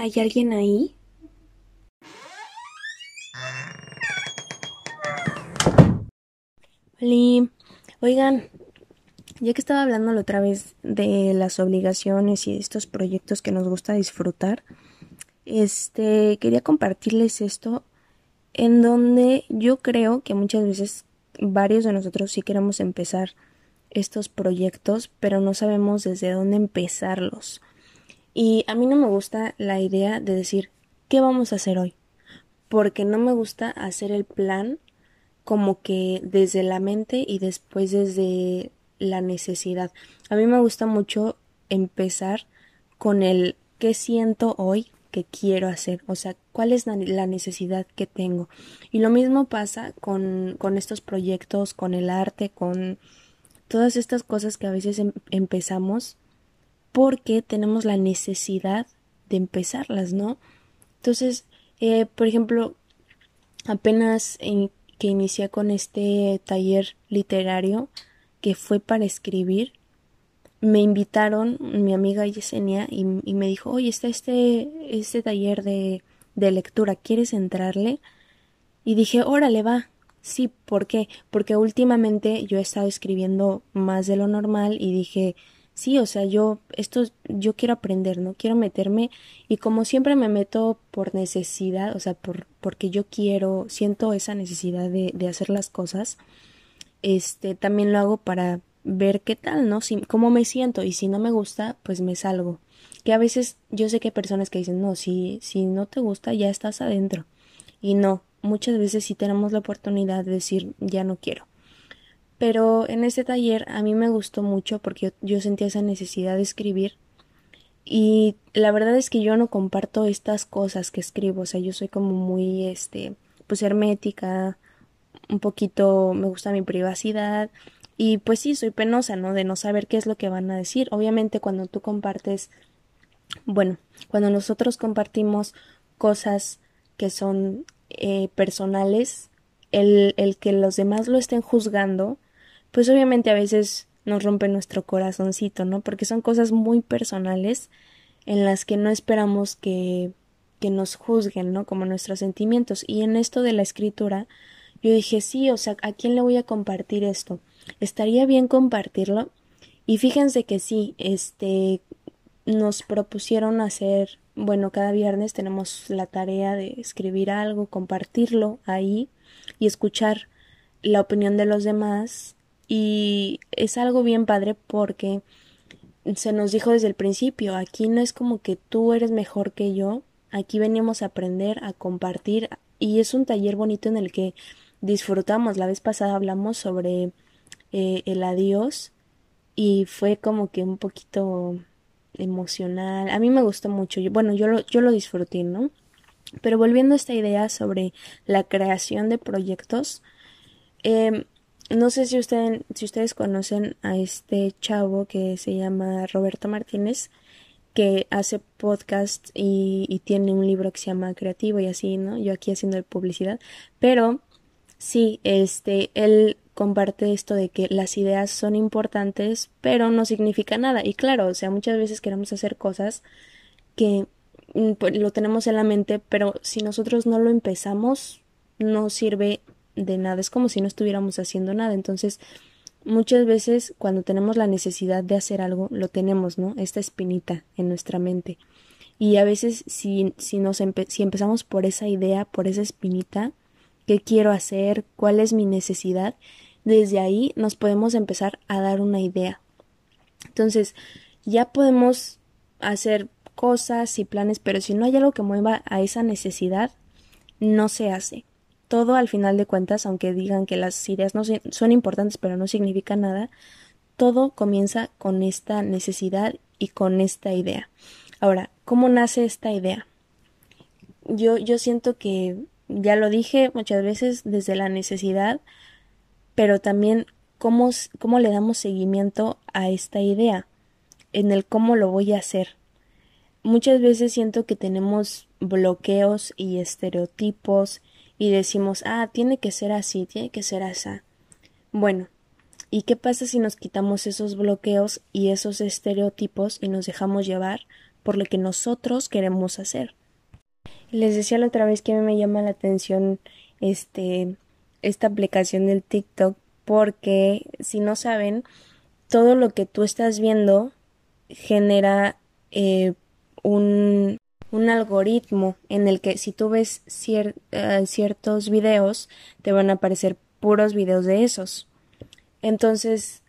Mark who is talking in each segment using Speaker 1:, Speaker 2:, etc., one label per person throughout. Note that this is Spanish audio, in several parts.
Speaker 1: ¿Hay alguien ahí? Hola. Oigan, ya que estaba hablando la otra vez de las obligaciones y de estos proyectos que nos gusta disfrutar, este quería compartirles esto en donde yo creo que muchas veces varios de nosotros sí queremos empezar estos proyectos, pero no sabemos desde dónde empezarlos. Y a mí no me gusta la idea de decir, ¿qué vamos a hacer hoy? Porque no me gusta hacer el plan como que desde la mente y después desde la necesidad. A mí me gusta mucho empezar con el qué siento hoy que quiero hacer, o sea, cuál es la necesidad que tengo. Y lo mismo pasa con, con estos proyectos, con el arte, con todas estas cosas que a veces em empezamos porque tenemos la necesidad de empezarlas, ¿no? Entonces, eh, por ejemplo, apenas en, que inicié con este taller literario que fue para escribir, me invitaron mi amiga Yesenia y, y me dijo, oye, está este, este taller de, de lectura, ¿quieres entrarle? Y dije, órale, va. Sí, ¿por qué? Porque últimamente yo he estado escribiendo más de lo normal y dije, sí, o sea, yo, esto, yo quiero aprender, ¿no? Quiero meterme y como siempre me meto por necesidad, o sea, por, porque yo quiero, siento esa necesidad de, de hacer las cosas, este, también lo hago para ver qué tal, ¿no? Si, cómo me siento y si no me gusta, pues me salgo. Que a veces yo sé que hay personas que dicen, no, si, si no te gusta, ya estás adentro. Y no, muchas veces sí tenemos la oportunidad de decir, ya no quiero. Pero en este taller a mí me gustó mucho porque yo, sentía esa necesidad de escribir y la verdad es que yo no comparto estas cosas que escribo, o sea, yo soy como muy, este, pues hermética, un poquito me gusta mi privacidad y pues sí, soy penosa, ¿no? De no saber qué es lo que van a decir. Obviamente cuando tú compartes, bueno, cuando nosotros compartimos cosas que son eh, personales, el, el que los demás lo estén juzgando, pues obviamente a veces nos rompe nuestro corazoncito, ¿no? Porque son cosas muy personales en las que no esperamos que, que nos juzguen, ¿no? Como nuestros sentimientos. Y en esto de la escritura, yo dije, sí, o sea, ¿a quién le voy a compartir esto? ¿Estaría bien compartirlo? Y fíjense que sí, este, nos propusieron hacer, bueno, cada viernes tenemos la tarea de escribir algo, compartirlo ahí y escuchar la opinión de los demás y es algo bien padre porque se nos dijo desde el principio, aquí no es como que tú eres mejor que yo, aquí venimos a aprender, a compartir y es un taller bonito en el que disfrutamos. La vez pasada hablamos sobre eh, el adiós y fue como que un poquito emocional. A mí me gustó mucho. bueno, yo lo, yo lo disfruté, ¿no? Pero volviendo a esta idea sobre la creación de proyectos, eh, no sé si, si ustedes conocen a este chavo que se llama Roberto Martínez, que hace podcast y, y, tiene un libro que se llama Creativo y así, ¿no? Yo aquí haciendo publicidad. Pero sí, este, él comparte esto de que las ideas son importantes, pero no significa nada. Y claro, o sea, muchas veces queremos hacer cosas que mm, pues, lo tenemos en la mente, pero si nosotros no lo empezamos, no sirve de nada, es como si no estuviéramos haciendo nada. Entonces, muchas veces cuando tenemos la necesidad de hacer algo, lo tenemos, ¿no? Esta espinita en nuestra mente. Y a veces si, si, nos si empezamos por esa idea, por esa espinita, qué quiero hacer, cuál es mi necesidad, desde ahí nos podemos empezar a dar una idea. Entonces, ya podemos hacer cosas y planes, pero si no hay algo que mueva a esa necesidad, no se hace todo al final de cuentas, aunque digan que las ideas no son importantes pero no significan nada, todo comienza con esta necesidad y con esta idea. Ahora, ¿cómo nace esta idea? Yo, yo siento que, ya lo dije muchas veces, desde la necesidad, pero también cómo, cómo le damos seguimiento a esta idea, en el cómo lo voy a hacer. Muchas veces siento que tenemos bloqueos y estereotipos y decimos, ah, tiene que ser así, tiene que ser así. Bueno, ¿y qué pasa si nos quitamos esos bloqueos y esos estereotipos y nos dejamos llevar por lo que nosotros queremos hacer. Les decía la otra vez que a mí me llama la atención este esta aplicación del TikTok porque si no saben todo lo que tú estás viendo genera eh, un, un, algoritmo en el que si tú ves eh, ciertos videos te van a aparecer puros videos de esos entonces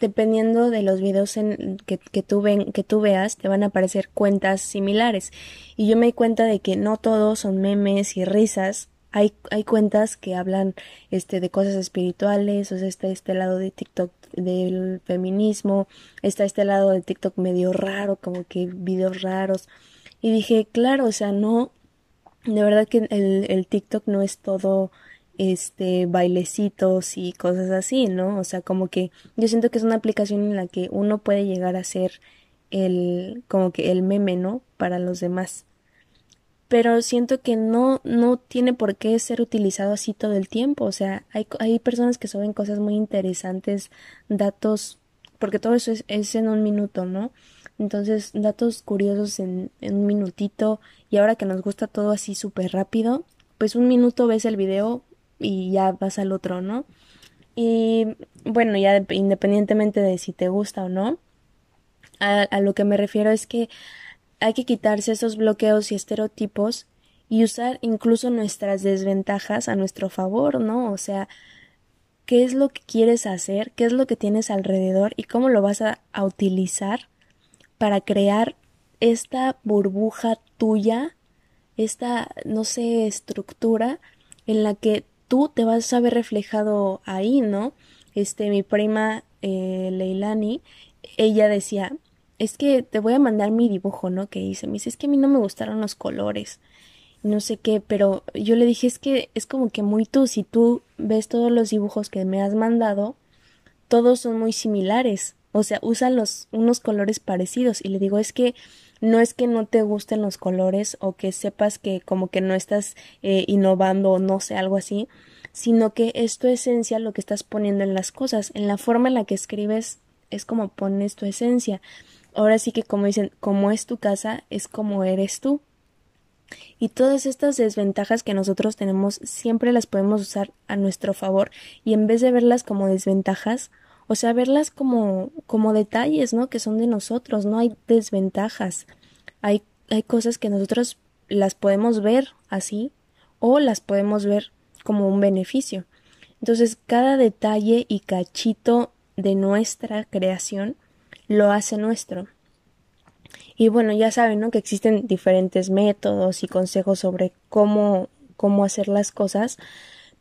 Speaker 1: dependiendo de los videos en que, que, tú ven, que tú veas, te van a aparecer cuentas similares. Y yo me di cuenta de que no todos son memes y risas. Hay, hay cuentas que hablan este, de cosas espirituales, o sea, está este lado de TikTok del feminismo, está este lado de TikTok medio raro, como que videos raros. Y dije, claro, o sea, no, de verdad que el, el TikTok no es todo este bailecitos y cosas así, ¿no? O sea, como que yo siento que es una aplicación en la que uno puede llegar a ser el como que el meme, ¿no? Para los demás. Pero siento que no no tiene por qué ser utilizado así todo el tiempo, o sea, hay hay personas que suben cosas muy interesantes, datos porque todo eso es, es en un minuto, ¿no? Entonces, datos curiosos en, en un minutito y ahora que nos gusta todo así súper rápido, pues un minuto ves el video, y ya vas al otro, ¿no? Y bueno, ya independientemente de si te gusta o no, a, lo que me refiero es que hay que quitarse esos bloqueos y estereotipos y usar incluso nuestras desventajas a nuestro favor, ¿no? O sea, qué es lo que quieres hacer, qué es lo que tienes alrededor y cómo lo vas a, a utilizar para crear esta burbuja tuya, esta, no sé, estructura en la que tú te vas a ver reflejado ahí, ¿no? Este, mi prima eh, Leilani, ella decía, es que te voy a mandar mi dibujo, ¿no? Que hice. Me dice, es que a mí no me gustaron los colores, no sé qué, pero yo le dije, es que es como que muy tú, si tú ves todos los dibujos que me has mandado, todos son muy similares, o sea, usan los, unos colores parecidos, y le digo, es que no es que no te gusten los colores o que sepas que como que no estás eh, innovando o no sé, algo así, sino que es tu esencia lo que estás poniendo en las cosas, en la forma en la que escribes es como pones tu esencia. Ahora sí que como dicen, como es tu casa, es como eres tú. Y todas estas desventajas que nosotros tenemos siempre las podemos usar a nuestro favor y en vez de verlas como desventajas, o sea, verlas como, como detalles, ¿no? Que son de nosotros, no hay desventajas. Hay, hay cosas que nosotros las podemos ver así o las podemos ver como un beneficio. Entonces, cada detalle y cachito de nuestra creación lo hace nuestro. Y bueno, ya saben, ¿no? Que existen diferentes métodos y consejos sobre cómo, cómo hacer las cosas,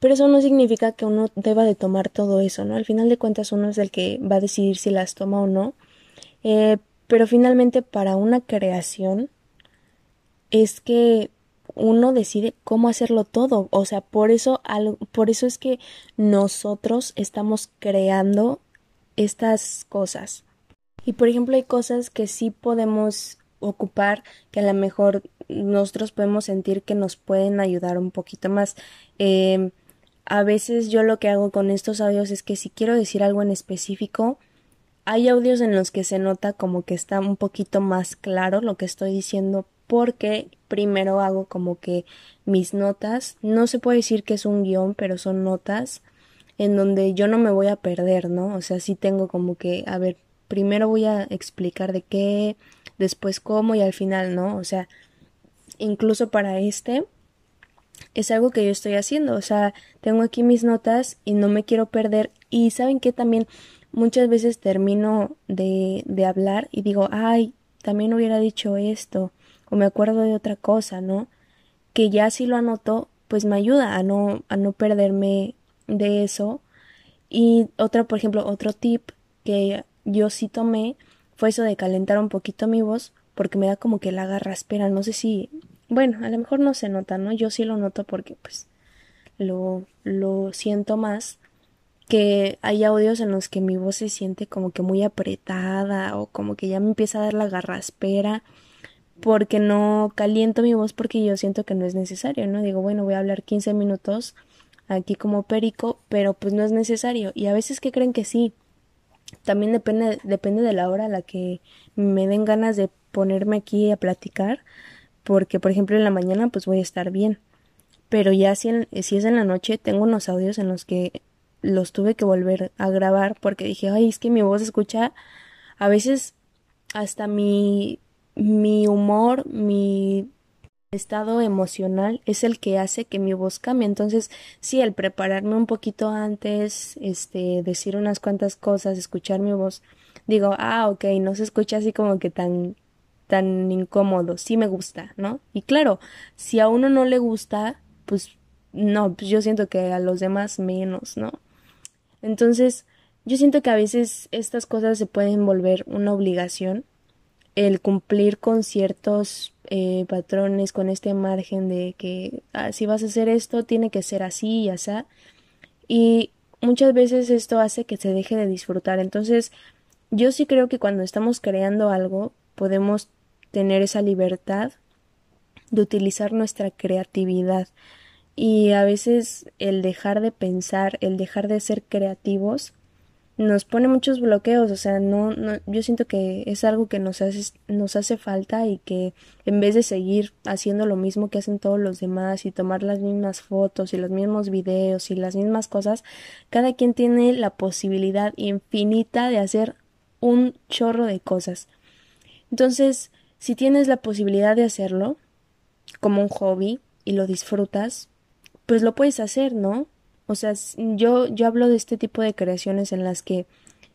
Speaker 1: pero eso no significa que uno deba de tomar todo eso, ¿no? Al final de cuentas uno es el que va a decidir si las toma o no. Eh, pero finalmente para una creación es que uno decide cómo hacerlo todo. O sea, por eso, por eso es que nosotros estamos creando estas cosas. Y por ejemplo, hay cosas que sí podemos ocupar que a lo mejor nosotros podemos sentir que nos pueden ayudar un poquito más. Eh, a veces yo lo que hago con estos audios es que si quiero decir algo en específico, hay audios en los que se nota como que está un poquito más claro lo que estoy diciendo porque primero hago como que mis notas, no se puede decir que es un guion, pero son notas en donde yo no me voy a perder, ¿no? O sea, sí tengo como que, a ver, primero voy a explicar de qué, después cómo y al final, ¿no? O sea, incluso para este es algo que yo estoy haciendo, o sea, tengo aquí mis notas y no me quiero perder y saben que también muchas veces termino de, de hablar y digo, ay, también hubiera dicho esto o me acuerdo de otra cosa, ¿no? Que ya si lo anoto, pues me ayuda a no, a no perderme de eso. Y otra, por ejemplo, otro tip que yo sí tomé fue eso de calentar un poquito mi voz porque me da como que la espera no sé si bueno, a lo mejor no se nota, ¿no? Yo sí lo noto porque pues lo, lo siento más que hay audios en los que mi voz se siente como que muy apretada o como que ya me empieza a dar la garraspera porque no caliento mi voz porque yo siento que no es necesario, ¿no? Digo, bueno, voy a hablar 15 minutos aquí como perico, pero pues no es necesario. Y a veces que creen que sí, también depende, depende de la hora a la que me den ganas de ponerme aquí a platicar, porque por ejemplo en la mañana pues voy a estar bien, pero ya si, si es en la noche tengo unos audios en los que los tuve que volver a grabar porque dije, ay, es que mi voz escucha a veces hasta mi, mi humor, mi estado emocional es el que hace que mi voz cambie. Entonces, sí, el prepararme un poquito antes, este, decir unas cuantas cosas, escuchar mi voz, digo, ah, ok, no se escucha así como que tan, tan incómodo, sí me gusta, ¿no? Y claro, si a uno no le gusta, pues no, pues yo siento que a los demás menos, ¿no? Entonces, yo siento que a veces estas cosas se pueden volver una obligación, el cumplir con ciertos eh, patrones, con este margen de que ah, si vas a hacer esto, tiene que ser así y así. Y muchas veces esto hace que se deje de disfrutar. Entonces, yo sí creo que cuando estamos creando algo, podemos tener esa libertad de utilizar nuestra creatividad. Y a veces el dejar de pensar, el dejar de ser creativos, nos pone muchos bloqueos, o sea, no, no, yo siento que es algo que nos hace, nos hace falta y que en vez de seguir haciendo lo mismo que hacen todos los demás y tomar las mismas fotos y los mismos videos y las mismas cosas, cada quien tiene la posibilidad infinita de hacer un chorro de cosas. Entonces, si tienes la posibilidad de hacerlo como un hobby y lo disfrutas, pues lo puedes hacer, ¿no? O sea, yo, yo hablo de este tipo de creaciones en las que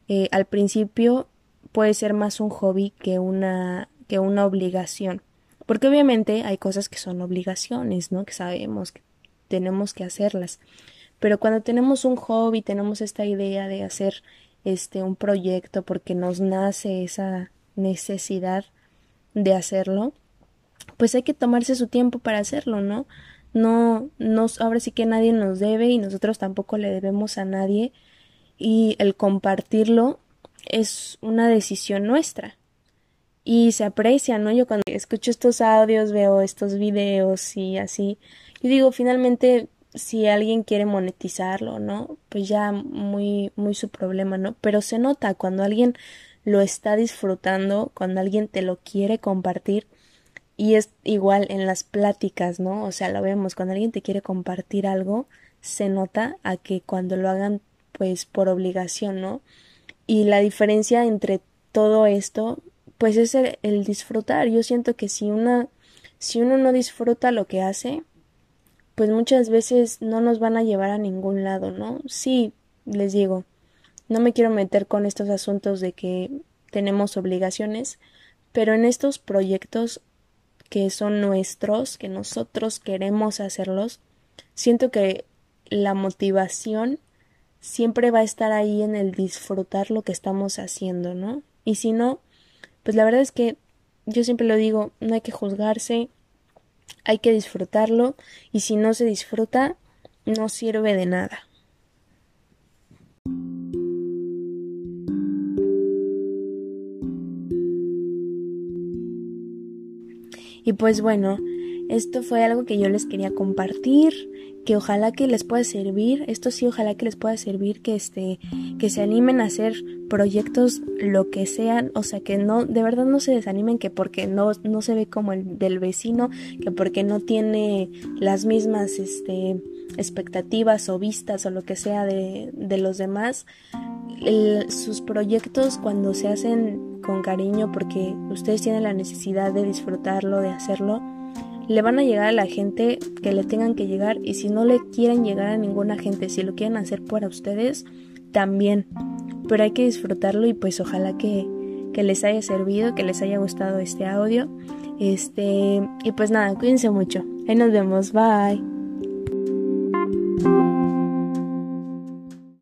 Speaker 1: eh, al principio puede ser más un hobby que una, que una obligación. Porque obviamente hay cosas que son obligaciones, ¿no? Que sabemos que tenemos que hacerlas. Pero cuando tenemos un hobby, tenemos esta idea de hacer este un proyecto porque nos nace esa necesidad de hacerlo, pues hay que tomarse su tiempo para hacerlo, ¿no? no nos ahora sí que nadie nos debe y nosotros tampoco le debemos a nadie y el compartirlo es una decisión nuestra y se aprecia, ¿no? Yo cuando escucho estos audios, veo estos videos y así, yo digo, finalmente si alguien quiere monetizarlo, ¿no? Pues ya muy muy su problema, ¿no? Pero se nota cuando alguien lo está disfrutando, cuando alguien te lo quiere compartir, y es igual en las pláticas, ¿no? O sea, lo vemos, cuando alguien te quiere compartir algo, se nota a que cuando lo hagan pues por obligación, ¿no? Y la diferencia entre todo esto, pues es el, el disfrutar. Yo siento que si una, si uno no disfruta lo que hace, pues muchas veces no nos van a llevar a ningún lado, ¿no? Sí, les digo, no me quiero meter con estos asuntos de que tenemos obligaciones, pero en estos proyectos que son nuestros, que nosotros queremos hacerlos, siento que la motivación siempre va a estar ahí en el disfrutar lo que estamos haciendo, ¿no? Y si no, pues la verdad es que yo siempre lo digo, no hay que juzgarse, hay que disfrutarlo y si no se disfruta, no sirve de nada. Y pues bueno, esto fue algo que yo les quería compartir, que ojalá que les pueda servir, esto sí ojalá que les pueda servir que este que se animen a hacer proyectos lo que sean, o sea, que no de verdad no se desanimen que porque no no se ve como el del vecino, que porque no tiene las mismas este expectativas o vistas o lo que sea de, de los demás, sus proyectos cuando se hacen con cariño porque ustedes tienen la necesidad de disfrutarlo, de hacerlo, le van a llegar a la gente que le tengan que llegar y si no le quieren llegar a ninguna gente, si lo quieren hacer para ustedes, también. Pero hay que disfrutarlo y pues ojalá que, que les haya servido, que les haya gustado este audio. Este, y pues nada, cuídense mucho. Ahí nos vemos, bye.